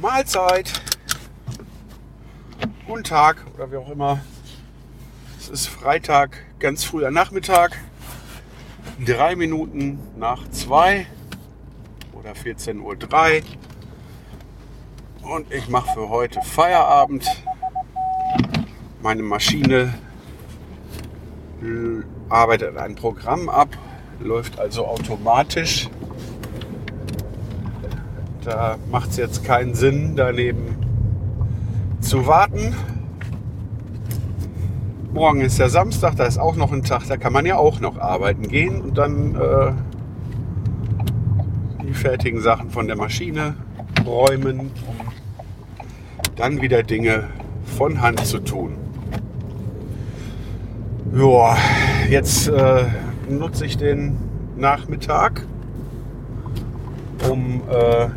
Mahlzeit. Guten Tag oder wie auch immer. Es ist Freitag, ganz früher Nachmittag. Drei Minuten nach zwei oder 14.03 Uhr. Und ich mache für heute Feierabend. Meine Maschine arbeitet ein Programm ab, läuft also automatisch. Da macht es jetzt keinen Sinn, daneben zu warten. Morgen ist ja Samstag, da ist auch noch ein Tag, da kann man ja auch noch arbeiten gehen und dann äh, die fertigen Sachen von der Maschine räumen, um dann wieder Dinge von Hand zu tun. Ja, jetzt äh, nutze ich den Nachmittag, um äh,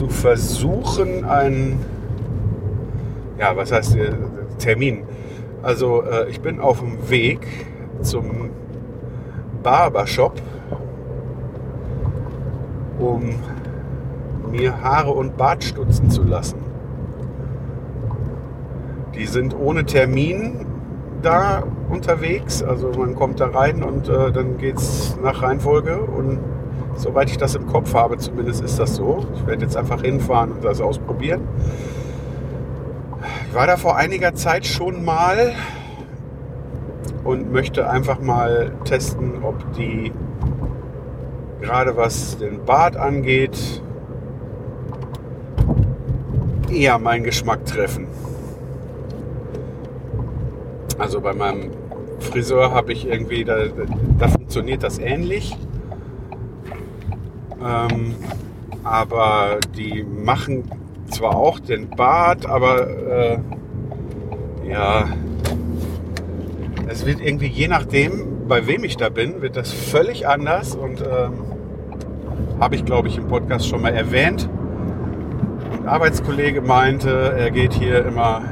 zu versuchen, einen, ja, was heißt äh, Termin? Also äh, ich bin auf dem Weg zum Barbershop, um mir Haare und Bart stutzen zu lassen. Die sind ohne Termin da unterwegs. Also man kommt da rein und äh, dann es nach Reihenfolge. Und soweit ich das im Kopf habe, zumindest ist das so. Ich werde jetzt einfach hinfahren und das ausprobieren. Ich war da vor einiger Zeit schon mal und möchte einfach mal testen, ob die gerade was den Bart angeht, eher meinen Geschmack treffen. Also bei meinem Friseur habe ich irgendwie, da, da funktioniert das ähnlich. Ähm, aber die machen zwar auch den Bart, aber äh, ja, es wird irgendwie je nachdem, bei wem ich da bin, wird das völlig anders und ähm, habe ich glaube ich im Podcast schon mal erwähnt. Ein Arbeitskollege meinte, er geht hier immer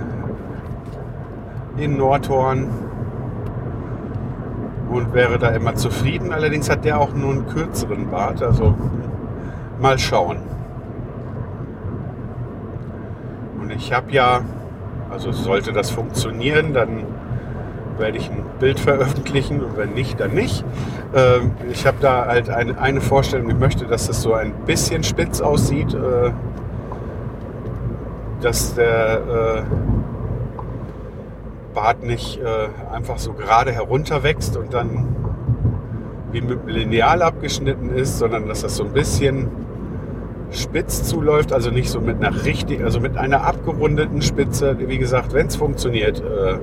in Nordhorn und wäre da immer zufrieden. Allerdings hat der auch nur einen kürzeren Bart, also mal schauen. Und ich habe ja, also sollte das funktionieren, dann werde ich ein Bild veröffentlichen und wenn nicht, dann nicht. Ähm, ich habe da halt eine, Vorstellung, ich möchte, dass das so ein bisschen spitz aussieht, äh, dass der äh, Bart nicht äh, einfach so gerade herunter wächst und dann wie mit Lineal abgeschnitten ist, sondern dass das so ein bisschen spitz zuläuft, also nicht so mit einer richtig, also mit einer abgerundeten Spitze. Wie gesagt, wenn es funktioniert, äh,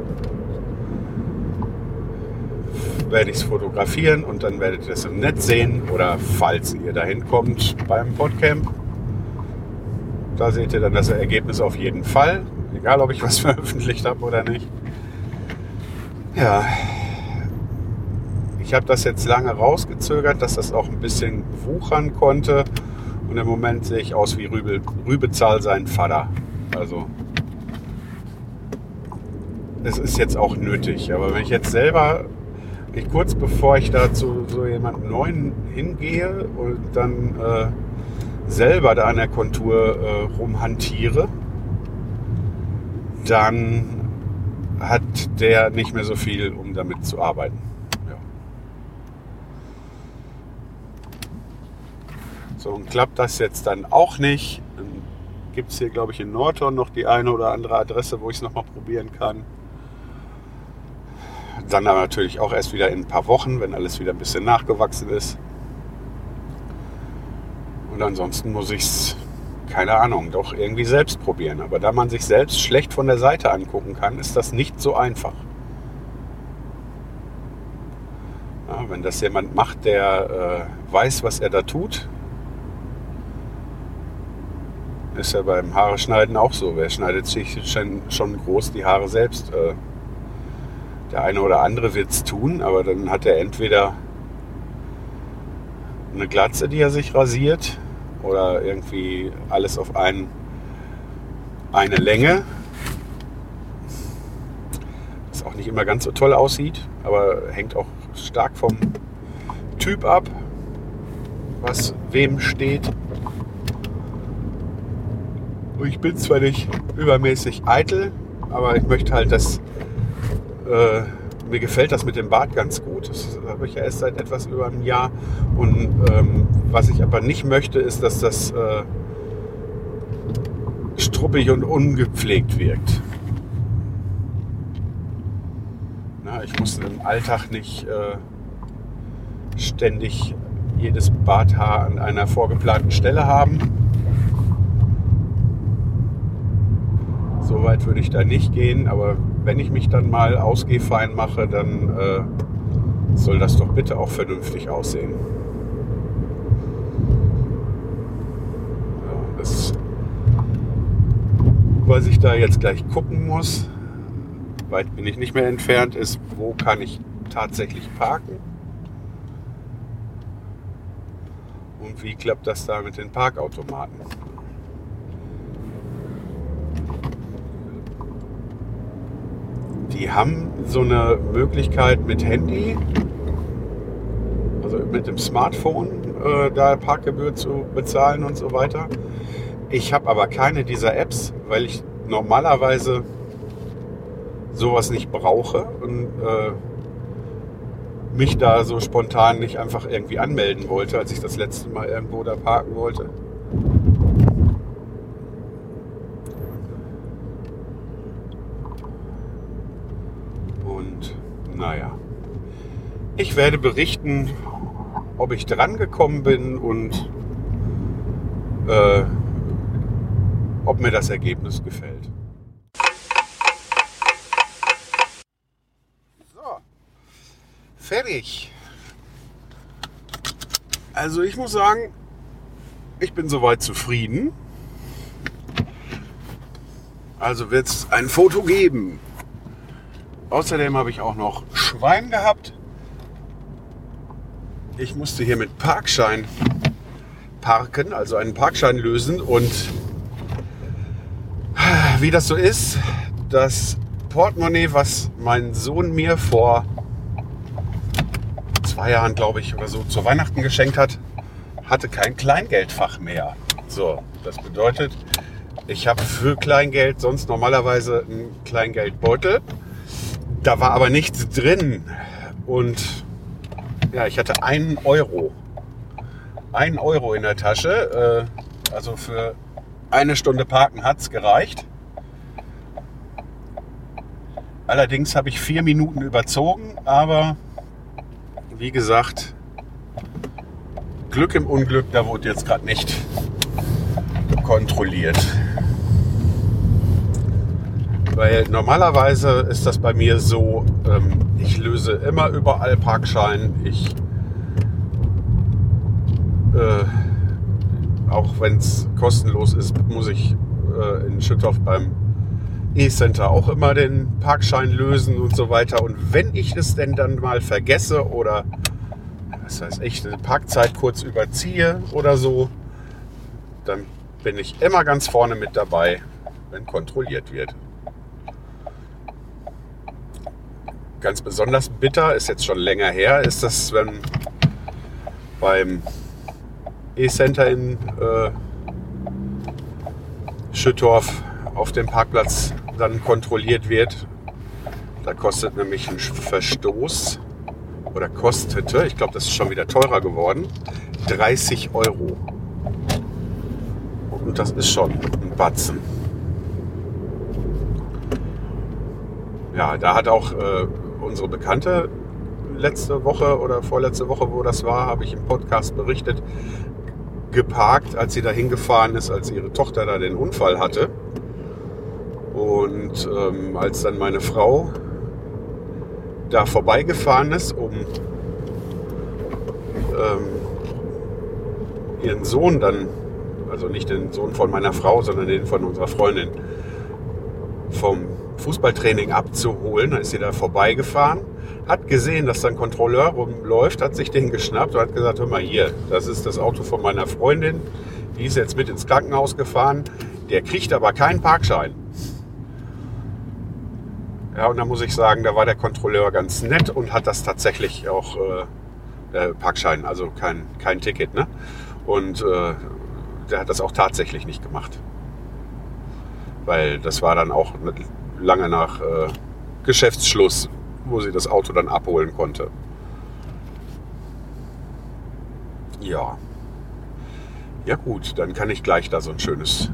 werde ich es fotografieren und dann werdet ihr es im Netz sehen oder falls ihr dahin kommt beim Podcamp, da seht ihr dann das Ergebnis auf jeden Fall, egal ob ich was veröffentlicht habe oder nicht. Ja, ich habe das jetzt lange rausgezögert, dass das auch ein bisschen wuchern konnte. Und im Moment sehe ich aus wie Rübe, Rübezahl sein Vater. Also es ist jetzt auch nötig. Aber wenn ich jetzt selber, ich kurz bevor ich da zu so jemandem Neuen hingehe und dann äh, selber da an der Kontur äh, rumhantiere, dann hat der nicht mehr so viel, um damit zu arbeiten. Ja. So, und klappt das jetzt dann auch nicht, dann gibt es hier, glaube ich, in Nordhorn noch die eine oder andere Adresse, wo ich es nochmal probieren kann. Dann aber natürlich auch erst wieder in ein paar Wochen, wenn alles wieder ein bisschen nachgewachsen ist. Und ansonsten muss ich es, keine Ahnung, doch irgendwie selbst probieren. Aber da man sich selbst schlecht von der Seite angucken kann, ist das nicht so einfach. Ja, wenn das jemand macht, der äh, weiß, was er da tut, Ist ja beim Haare schneiden auch so. Wer schneidet sich schon, schon groß die Haare selbst? Äh, der eine oder andere wird es tun, aber dann hat er entweder eine Glatze, die er sich rasiert, oder irgendwie alles auf einen, eine Länge. Was auch nicht immer ganz so toll aussieht, aber hängt auch stark vom Typ ab, was wem steht. Und ich bin zwar nicht übermäßig eitel, aber ich möchte halt, dass äh, mir gefällt das mit dem Bart ganz gut. Das habe ich ja erst seit etwas über einem Jahr. Und ähm, was ich aber nicht möchte, ist, dass das äh, struppig und ungepflegt wirkt. Na, ich muss im Alltag nicht äh, ständig jedes Barthaar an einer vorgeplanten Stelle haben. So weit würde ich da nicht gehen, aber wenn ich mich dann mal ausgehfein mache, dann äh, soll das doch bitte auch vernünftig aussehen. Ja, das, was ich da jetzt gleich gucken muss, weit bin ich nicht mehr entfernt, ist, wo kann ich tatsächlich parken? Und wie klappt das da mit den Parkautomaten? Die haben so eine Möglichkeit mit Handy, also mit dem Smartphone, äh, da Parkgebühr zu bezahlen und so weiter. Ich habe aber keine dieser Apps, weil ich normalerweise sowas nicht brauche und äh, mich da so spontan nicht einfach irgendwie anmelden wollte, als ich das letzte Mal irgendwo da parken wollte. Naja, ich werde berichten, ob ich drangekommen bin und äh, ob mir das Ergebnis gefällt. So, fertig. Also ich muss sagen, ich bin soweit zufrieden. Also wird es ein Foto geben. Außerdem habe ich auch noch Schwein gehabt. Ich musste hier mit Parkschein parken, also einen Parkschein lösen. Und wie das so ist, das Portemonnaie, was mein Sohn mir vor zwei Jahren, glaube ich, oder so zu Weihnachten geschenkt hat, hatte kein Kleingeldfach mehr. So, das bedeutet, ich habe für Kleingeld sonst normalerweise einen Kleingeldbeutel da war aber nichts drin. Und ja, ich hatte einen Euro. Einen Euro in der Tasche. Äh, also für eine Stunde Parken hat es gereicht. Allerdings habe ich vier Minuten überzogen, aber wie gesagt, Glück im Unglück, da wurde jetzt gerade nicht kontrolliert. Weil normalerweise ist das bei mir so, ähm, ich löse immer überall Parkschein. Ich, äh, auch wenn es kostenlos ist, muss ich äh, in Schüttorf beim E-Center auch immer den Parkschein lösen und so weiter. Und wenn ich es denn dann mal vergesse oder was heißt ich, eine Parkzeit kurz überziehe oder so, dann bin ich immer ganz vorne mit dabei, wenn kontrolliert wird. Ganz besonders bitter, ist jetzt schon länger her, ist das, wenn beim E-Center in äh, Schüttorf auf dem Parkplatz dann kontrolliert wird. Da kostet nämlich ein Verstoß oder kostete, ich glaube, das ist schon wieder teurer geworden, 30 Euro. Und das ist schon ein Batzen. Ja, da hat auch äh, unsere Bekannte letzte Woche oder vorletzte Woche, wo das war, habe ich im Podcast berichtet, geparkt, als sie da hingefahren ist, als ihre Tochter da den Unfall hatte. Und ähm, als dann meine Frau da vorbeigefahren ist, um ähm, ihren Sohn dann also nicht den Sohn von meiner Frau, sondern den von unserer Freundin, vom Fußballtraining abzuholen. Da ist sie da vorbeigefahren, hat gesehen, dass da ein Kontrolleur rumläuft, hat sich den geschnappt und hat gesagt, hör mal hier, das ist das Auto von meiner Freundin, die ist jetzt mit ins Krankenhaus gefahren, der kriegt aber keinen Parkschein. Ja, und da muss ich sagen, da war der Kontrolleur ganz nett und hat das tatsächlich auch äh, äh, Parkschein, also kein, kein Ticket. Ne? Und äh, der hat das auch tatsächlich nicht gemacht. Weil das war dann auch lange nach äh, Geschäftsschluss, wo sie das Auto dann abholen konnte. Ja. Ja gut, dann kann ich gleich da so ein schönes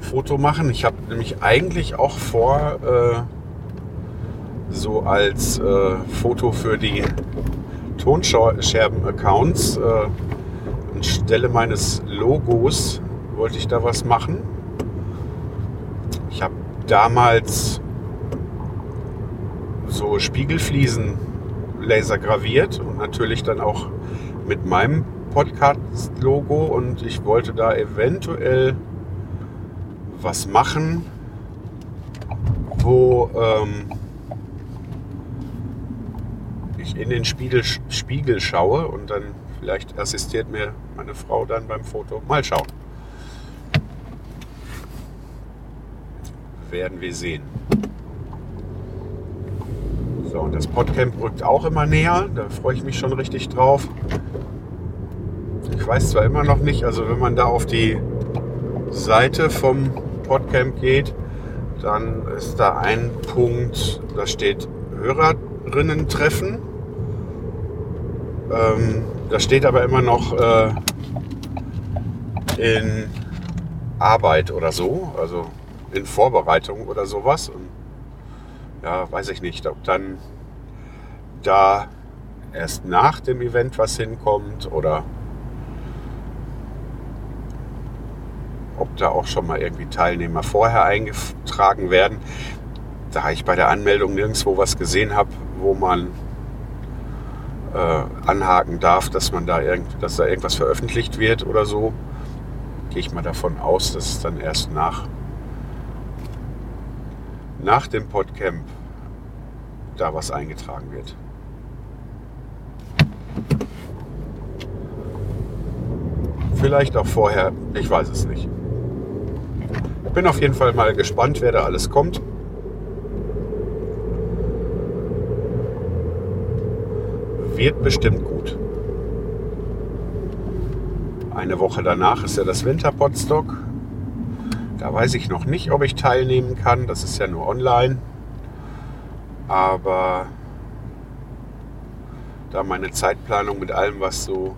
Foto machen. Ich habe nämlich eigentlich auch vor, äh, so als äh, Foto für die Tonscherben-Accounts äh, anstelle meines Logos wollte ich da was machen. Damals so Spiegelfliesen laser graviert und natürlich dann auch mit meinem Podcast-Logo und ich wollte da eventuell was machen, wo ähm, ich in den Spiegel, Spiegel schaue und dann vielleicht assistiert mir meine Frau dann beim Foto. Mal schauen. Werden wir sehen. So, und das Podcamp rückt auch immer näher. Da freue ich mich schon richtig drauf. Ich weiß zwar immer noch nicht, also wenn man da auf die Seite vom Podcamp geht, dann ist da ein Punkt, da steht Hörerinnen treffen. Ähm, da steht aber immer noch äh, in Arbeit oder so, also in Vorbereitung oder sowas. Und ja, weiß ich nicht, ob dann da erst nach dem Event was hinkommt oder ob da auch schon mal irgendwie Teilnehmer vorher eingetragen werden. Da ich bei der Anmeldung nirgendwo was gesehen habe, wo man äh, anhaken darf, dass man da irgend, dass da irgendwas veröffentlicht wird oder so, gehe ich mal davon aus, dass es dann erst nach, nach dem Podcamp da was eingetragen wird. Vielleicht auch vorher, ich weiß es nicht bin auf jeden Fall mal gespannt, wer da alles kommt. Wird bestimmt gut. Eine Woche danach ist ja das Winterpotstock. Da weiß ich noch nicht, ob ich teilnehmen kann. Das ist ja nur online. Aber da meine Zeitplanung mit allem, was so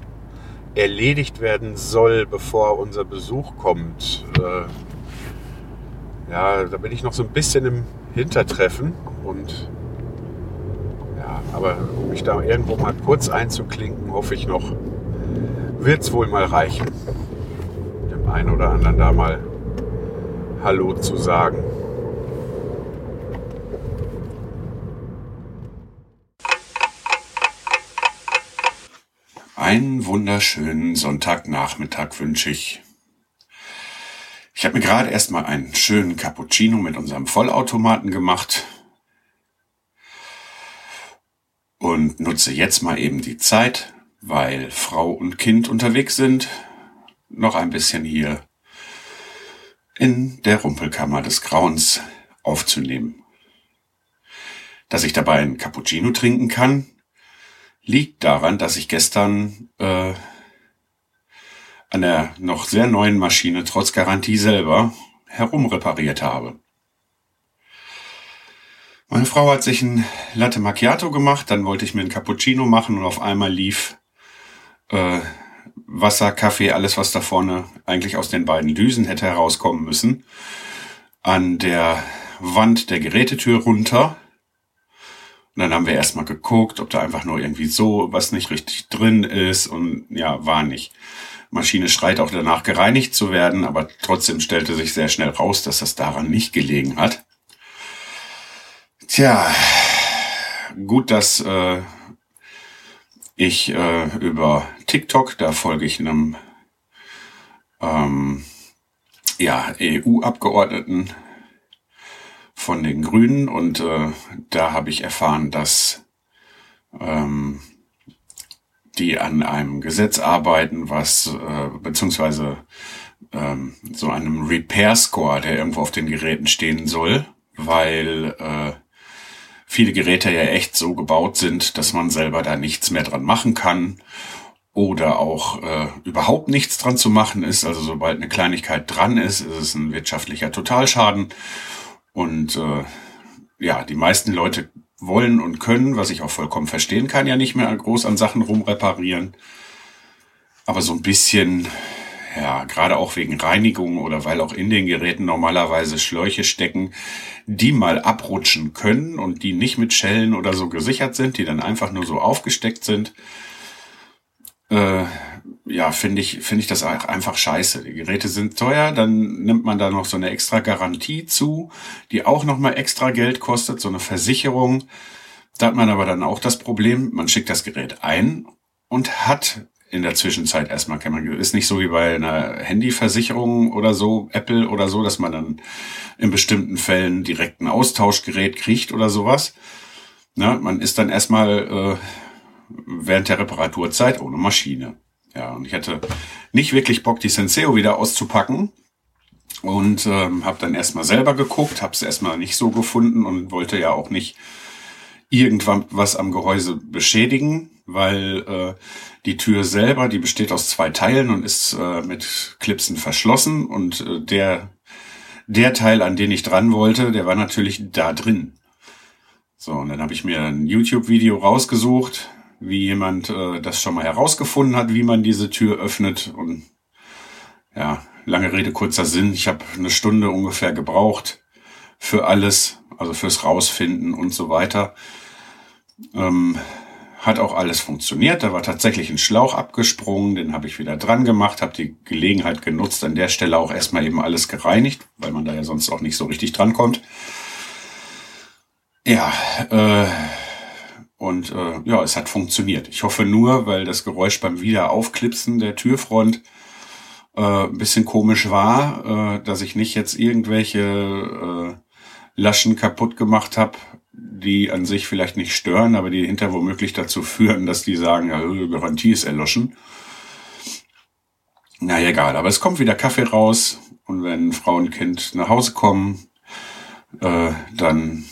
erledigt werden soll, bevor unser Besuch kommt, äh, ja, da bin ich noch so ein bisschen im Hintertreffen und ja, aber um mich da irgendwo mal kurz einzuklinken, hoffe ich noch, wird es wohl mal reichen, dem einen oder anderen da mal Hallo zu sagen. Einen wunderschönen Sonntagnachmittag wünsche ich. Ich habe mir gerade erstmal einen schönen Cappuccino mit unserem Vollautomaten gemacht und nutze jetzt mal eben die Zeit, weil Frau und Kind unterwegs sind, noch ein bisschen hier in der Rumpelkammer des Grauens aufzunehmen. Dass ich dabei einen Cappuccino trinken kann, liegt daran, dass ich gestern äh, an der noch sehr neuen Maschine trotz Garantie selber herumrepariert habe. Meine Frau hat sich ein Latte Macchiato gemacht, dann wollte ich mir ein Cappuccino machen und auf einmal lief äh, Wasser, Kaffee, alles was da vorne eigentlich aus den beiden Düsen hätte herauskommen müssen, an der Wand der Gerätetür runter. Und dann haben wir erstmal geguckt, ob da einfach nur irgendwie so was nicht richtig drin ist und ja, war nicht. Maschine schreit auch danach gereinigt zu werden, aber trotzdem stellte sich sehr schnell raus, dass das daran nicht gelegen hat. Tja, gut, dass äh, ich äh, über TikTok, da folge ich einem äh, ähm, ja, EU-Abgeordneten von den Grünen und äh, da habe ich erfahren, dass ähm, die an einem Gesetz arbeiten, was äh, beziehungsweise ähm, so einem Repair Score, der irgendwo auf den Geräten stehen soll, weil äh, viele Geräte ja echt so gebaut sind, dass man selber da nichts mehr dran machen kann oder auch äh, überhaupt nichts dran zu machen ist. Also sobald eine Kleinigkeit dran ist, ist es ein wirtschaftlicher Totalschaden. Und äh, ja, die meisten Leute wollen und können, was ich auch vollkommen verstehen kann, ja nicht mehr groß an Sachen rumreparieren. Aber so ein bisschen, ja, gerade auch wegen Reinigung oder weil auch in den Geräten normalerweise Schläuche stecken, die mal abrutschen können und die nicht mit Schellen oder so gesichert sind, die dann einfach nur so aufgesteckt sind. Äh, ja, finde ich, finde ich das einfach scheiße. Die Geräte sind teuer, dann nimmt man da noch so eine extra Garantie zu, die auch nochmal extra Geld kostet, so eine Versicherung. Da hat man aber dann auch das Problem, man schickt das Gerät ein und hat in der Zwischenzeit erstmal kann man, ist nicht so wie bei einer Handyversicherung oder so, Apple oder so, dass man dann in bestimmten Fällen direkt ein Austauschgerät kriegt oder sowas. Na, man ist dann erstmal äh, während der Reparaturzeit ohne Maschine. Ja, und ich hatte nicht wirklich Bock, die Senseo wieder auszupacken. Und ähm, habe dann erstmal selber geguckt, habe es erstmal nicht so gefunden und wollte ja auch nicht irgendwann was am Gehäuse beschädigen, weil äh, die Tür selber, die besteht aus zwei Teilen und ist äh, mit Clipsen verschlossen und äh, der der Teil, an den ich dran wollte, der war natürlich da drin. So, und dann habe ich mir ein YouTube-Video rausgesucht, wie jemand äh, das schon mal herausgefunden hat, wie man diese Tür öffnet. Und ja, lange Rede, kurzer Sinn. Ich habe eine Stunde ungefähr gebraucht für alles, also fürs Rausfinden und so weiter. Ähm, hat auch alles funktioniert. Da war tatsächlich ein Schlauch abgesprungen, den habe ich wieder dran gemacht, habe die Gelegenheit genutzt, an der Stelle auch erstmal eben alles gereinigt, weil man da ja sonst auch nicht so richtig drankommt. Ja, äh, und äh, ja, es hat funktioniert. Ich hoffe nur, weil das Geräusch beim Wiederaufklipsen der Türfront äh, ein bisschen komisch war, äh, dass ich nicht jetzt irgendwelche äh, Laschen kaputt gemacht habe, die an sich vielleicht nicht stören, aber die hinter womöglich dazu führen, dass die sagen, ja, Garantie ist erloschen. Na ja, egal, aber es kommt wieder Kaffee raus und wenn Frau und Kind nach Hause kommen, äh, dann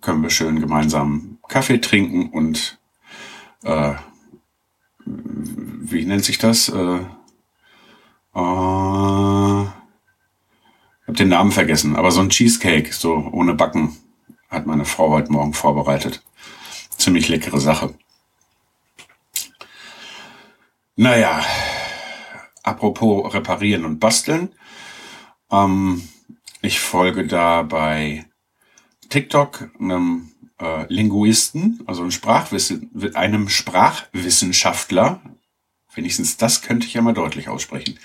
können wir schön gemeinsam Kaffee trinken und äh, wie nennt sich das? Äh, äh, hab den Namen vergessen, aber so ein Cheesecake, so ohne Backen, hat meine Frau heute Morgen vorbereitet. Ziemlich leckere Sache. Naja, apropos reparieren und basteln. Ähm, ich folge da bei TikTok einem äh, Linguisten, also einem, Sprachwissen, einem Sprachwissenschaftler. Wenigstens das könnte ich ja mal deutlich aussprechen.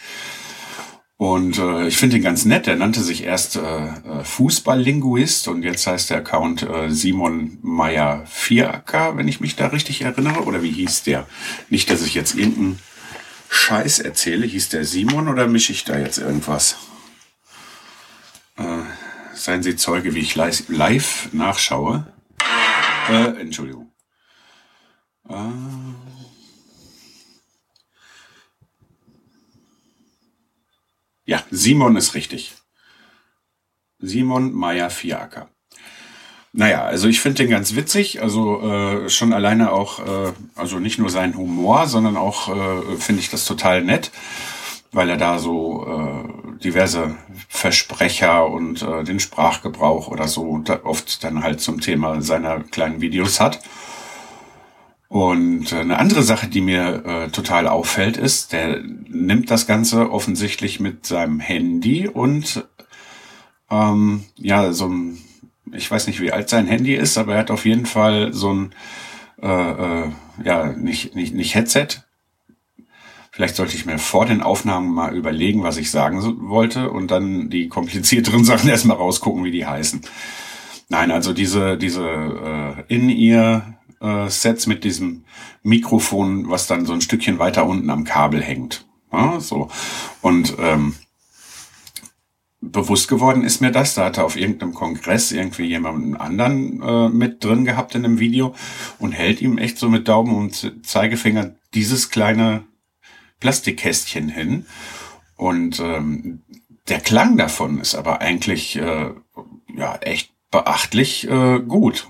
Und äh, ich finde ihn ganz nett. Der nannte sich erst äh, äh, Fußballlinguist und jetzt heißt der Account äh, Simon Meyer Vieracker, wenn ich mich da richtig erinnere. Oder wie hieß der? Nicht, dass ich jetzt irgendeinen Scheiß erzähle. Hieß der Simon oder mische ich da jetzt irgendwas? Äh, seien Sie Zeuge, wie ich live nachschaue. Äh, Entschuldigung. Äh, ja, Simon ist richtig. Simon Meyer Fiaker. Naja, also ich finde den ganz witzig, also äh, schon alleine auch, äh, also nicht nur sein Humor, sondern auch äh, finde ich das total nett weil er da so äh, diverse Versprecher und äh, den Sprachgebrauch oder so oft dann halt zum Thema seiner kleinen Videos hat. Und äh, eine andere Sache, die mir äh, total auffällt, ist, der nimmt das Ganze offensichtlich mit seinem Handy und ähm, ja, so ein, ich weiß nicht, wie alt sein Handy ist, aber er hat auf jeden Fall so ein, äh, äh, ja, nicht, nicht, nicht Headset, Vielleicht sollte ich mir vor den Aufnahmen mal überlegen, was ich sagen wollte und dann die komplizierteren Sachen erstmal rausgucken, wie die heißen. Nein, also diese, diese äh, In-Ear-Sets äh, mit diesem Mikrofon, was dann so ein Stückchen weiter unten am Kabel hängt. Ja, so. Und ähm, bewusst geworden ist mir das. Da hat er auf irgendeinem Kongress irgendwie jemanden anderen äh, mit drin gehabt in einem Video und hält ihm echt so mit Daumen und Zeigefinger dieses kleine Plastikkästchen hin. Und ähm, der Klang davon ist aber eigentlich äh, ja echt beachtlich äh, gut.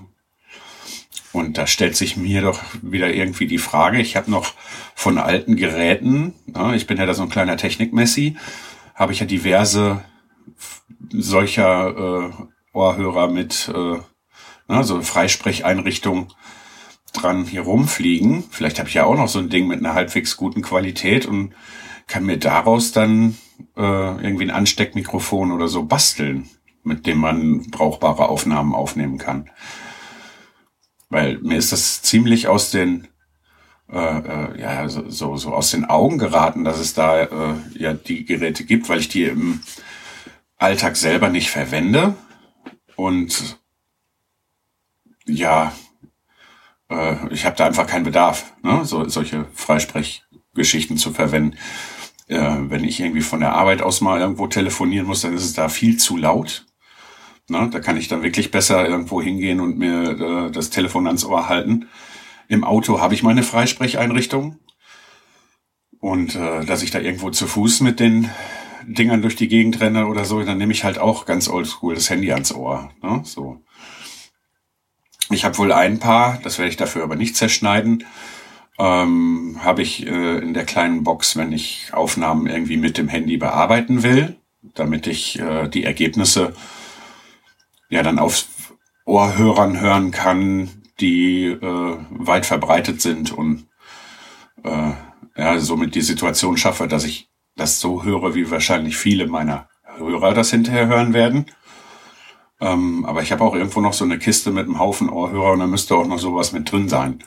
Und da stellt sich mir doch wieder irgendwie die Frage, ich habe noch von alten Geräten, na, ich bin ja da so ein kleiner Technikmessi, habe ich ja diverse solcher äh, Ohrhörer mit äh, na, so Freisprecheinrichtung dran hier rumfliegen. Vielleicht habe ich ja auch noch so ein Ding mit einer halbwegs guten Qualität und kann mir daraus dann äh, irgendwie ein Ansteckmikrofon oder so basteln, mit dem man brauchbare Aufnahmen aufnehmen kann. Weil mir ist das ziemlich aus den äh, äh, ja so, so, aus den Augen geraten, dass es da äh, ja die Geräte gibt, weil ich die im Alltag selber nicht verwende und ja, äh, ich habe da einfach keinen Bedarf, ne? so, solche Freisprechgeschichten zu verwenden. Äh, wenn ich irgendwie von der Arbeit aus mal irgendwo telefonieren muss, dann ist es da viel zu laut. Ne? Da kann ich dann wirklich besser irgendwo hingehen und mir äh, das Telefon ans Ohr halten. Im Auto habe ich meine Freisprecheinrichtung. Und äh, dass ich da irgendwo zu Fuß mit den Dingern durch die Gegend renne oder so, dann nehme ich halt auch ganz oldschool das Handy ans Ohr. Ne? So. Ich habe wohl ein paar, das werde ich dafür aber nicht zerschneiden, ähm, habe ich äh, in der kleinen Box, wenn ich Aufnahmen irgendwie mit dem Handy bearbeiten will, damit ich äh, die Ergebnisse ja dann auf Ohrhörern hören kann, die äh, weit verbreitet sind und äh, ja, somit die Situation schaffe, dass ich das so höre, wie wahrscheinlich viele meiner Hörer das hinterher hören werden. Ähm, aber ich habe auch irgendwo noch so eine Kiste mit einem Haufen Ohrhörer und da müsste auch noch sowas mit drin sein.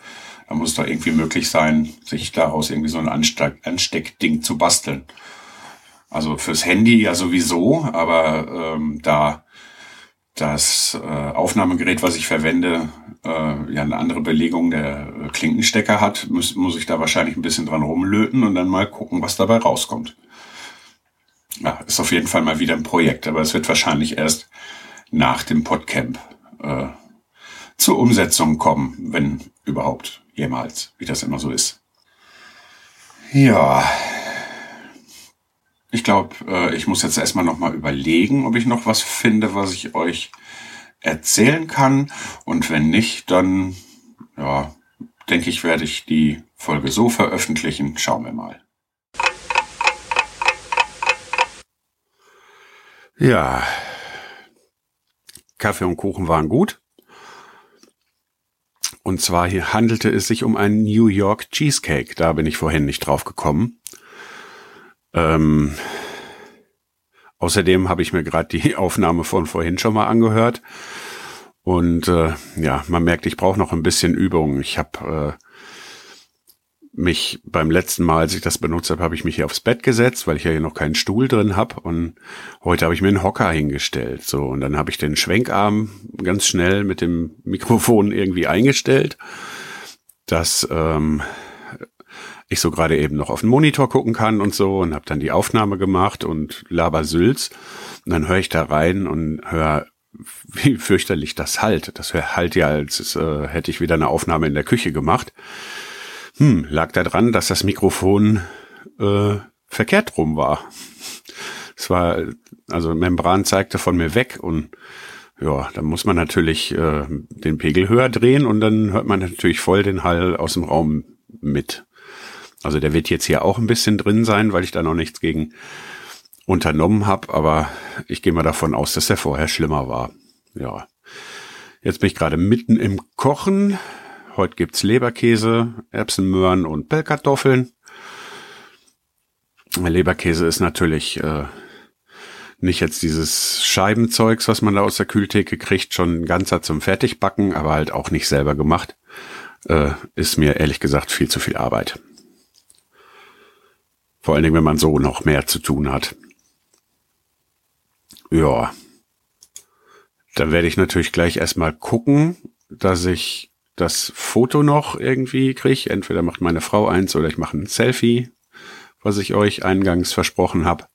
Da muss doch irgendwie möglich sein, sich daraus irgendwie so ein Ansteck Ansteckding zu basteln. Also fürs Handy ja sowieso, aber ähm, da das äh, Aufnahmegerät, was ich verwende, äh, ja eine andere Belegung der äh, Klinkenstecker hat, muss, muss ich da wahrscheinlich ein bisschen dran rumlöten und dann mal gucken, was dabei rauskommt. Ja, ist auf jeden Fall mal wieder ein Projekt, aber es wird wahrscheinlich erst nach dem Podcamp äh, zur Umsetzung kommen, wenn überhaupt jemals, wie das immer so ist. Ja, ich glaube, äh, ich muss jetzt erstmal nochmal überlegen, ob ich noch was finde, was ich euch erzählen kann. Und wenn nicht, dann, ja, denke ich, werde ich die Folge so veröffentlichen. Schauen wir mal. Ja, Kaffee und Kuchen waren gut. Und zwar hier handelte es sich um einen New York Cheesecake. Da bin ich vorhin nicht drauf gekommen. Ähm, außerdem habe ich mir gerade die Aufnahme von vorhin schon mal angehört. Und äh, ja, man merkt, ich brauche noch ein bisschen Übung. Ich habe äh, mich beim letzten Mal, als ich das benutzt habe, habe ich mich hier aufs Bett gesetzt, weil ich ja hier noch keinen Stuhl drin habe. Und heute habe ich mir einen Hocker hingestellt. So, und dann habe ich den Schwenkarm ganz schnell mit dem Mikrofon irgendwie eingestellt, dass ähm, ich so gerade eben noch auf den Monitor gucken kann und so und habe dann die Aufnahme gemacht und laber Sülz. Und dann höre ich da rein und höre wie fürchterlich das halt. Das halt ja, als äh, hätte ich wieder eine Aufnahme in der Küche gemacht. Hm, lag da dran, dass das Mikrofon äh, verkehrt rum war. Es war, also Membran zeigte von mir weg und ja, dann muss man natürlich äh, den Pegel höher drehen und dann hört man natürlich voll den Hall aus dem Raum mit. Also der wird jetzt hier auch ein bisschen drin sein, weil ich da noch nichts gegen unternommen habe, aber ich gehe mal davon aus, dass der vorher schlimmer war. Ja. Jetzt bin ich gerade mitten im Kochen. Heute gibt's Leberkäse, Erbsenmöhren und Pellkartoffeln. Leberkäse ist natürlich äh, nicht jetzt dieses Scheibenzeugs, was man da aus der Kühltheke kriegt, schon ein ganzer zum Fertigbacken, aber halt auch nicht selber gemacht. Äh, ist mir ehrlich gesagt viel zu viel Arbeit. Vor allen Dingen, wenn man so noch mehr zu tun hat. Ja. Dann werde ich natürlich gleich erstmal gucken, dass ich das Foto noch irgendwie kriege. Entweder macht meine Frau eins oder ich mache ein Selfie was ich euch eingangs versprochen habe.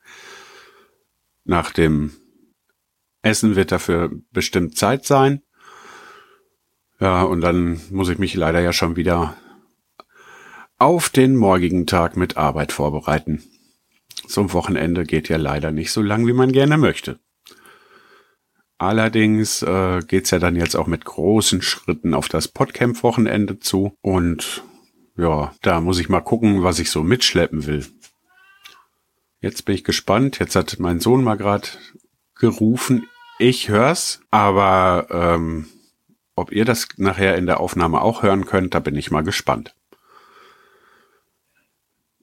Nach dem Essen wird dafür bestimmt Zeit sein. Ja, und dann muss ich mich leider ja schon wieder auf den morgigen Tag mit Arbeit vorbereiten. Zum Wochenende geht ja leider nicht so lang, wie man gerne möchte. Allerdings äh, geht's ja dann jetzt auch mit großen Schritten auf das Podcamp-Wochenende zu. Und ja, da muss ich mal gucken, was ich so mitschleppen will. Jetzt bin ich gespannt. Jetzt hat mein Sohn mal gerade gerufen. Ich hör's, aber ähm, ob ihr das nachher in der Aufnahme auch hören könnt, da bin ich mal gespannt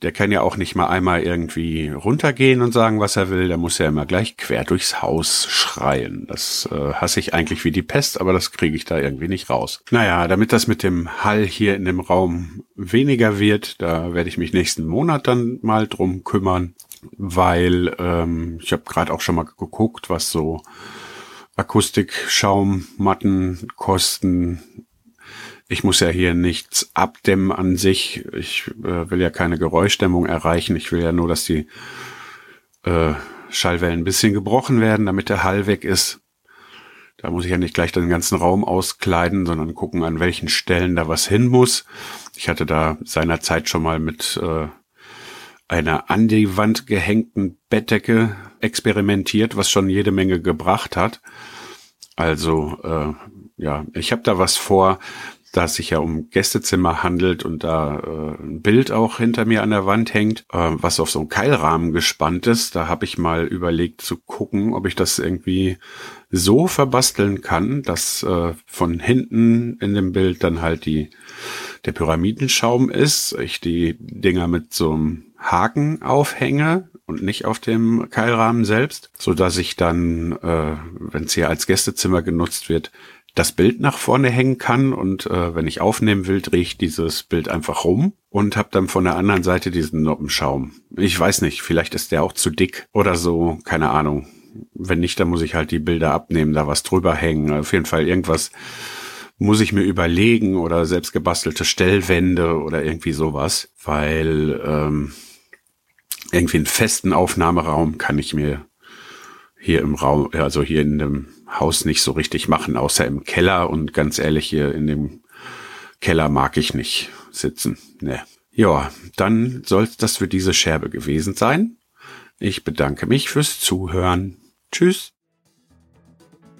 der kann ja auch nicht mal einmal irgendwie runtergehen und sagen, was er will. Der muss ja immer gleich quer durchs Haus schreien. Das äh, hasse ich eigentlich wie die Pest, aber das kriege ich da irgendwie nicht raus. Naja, damit das mit dem Hall hier in dem Raum weniger wird, da werde ich mich nächsten Monat dann mal drum kümmern, weil ähm, ich habe gerade auch schon mal geguckt, was so Akustik-Schaummatten kosten ich muss ja hier nichts abdämmen an sich. Ich äh, will ja keine Geräuschdämmung erreichen. Ich will ja nur, dass die äh, Schallwellen ein bisschen gebrochen werden, damit der Hall weg ist. Da muss ich ja nicht gleich den ganzen Raum auskleiden, sondern gucken, an welchen Stellen da was hin muss. Ich hatte da seinerzeit schon mal mit äh, einer an die Wand gehängten Bettdecke experimentiert, was schon jede Menge gebracht hat. Also äh, ja, ich habe da was vor, da es sich ja um Gästezimmer handelt und da äh, ein Bild auch hinter mir an der Wand hängt, äh, was auf so einem Keilrahmen gespannt ist. Da habe ich mal überlegt zu gucken, ob ich das irgendwie so verbasteln kann, dass äh, von hinten in dem Bild dann halt die der Pyramidenschaum ist, ich die Dinger mit so einem Haken aufhänge und nicht auf dem Keilrahmen selbst, so dass ich dann, äh, wenn es hier als Gästezimmer genutzt wird, das Bild nach vorne hängen kann und äh, wenn ich aufnehmen will, drehe ich dieses Bild einfach rum und habe dann von der anderen Seite diesen Noppenschaum. Ich weiß nicht, vielleicht ist der auch zu dick oder so, keine Ahnung. Wenn nicht, dann muss ich halt die Bilder abnehmen, da was drüber hängen. Auf jeden Fall irgendwas muss ich mir überlegen oder selbst gebastelte Stellwände oder irgendwie sowas, weil ähm, irgendwie einen festen Aufnahmeraum kann ich mir hier im Raum, also hier in dem Haus nicht so richtig machen, außer im Keller. Und ganz ehrlich, hier in dem Keller mag ich nicht sitzen. Ne. Ja, dann soll das für diese Scherbe gewesen sein. Ich bedanke mich fürs Zuhören. Tschüss.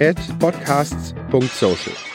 at podcasts.social.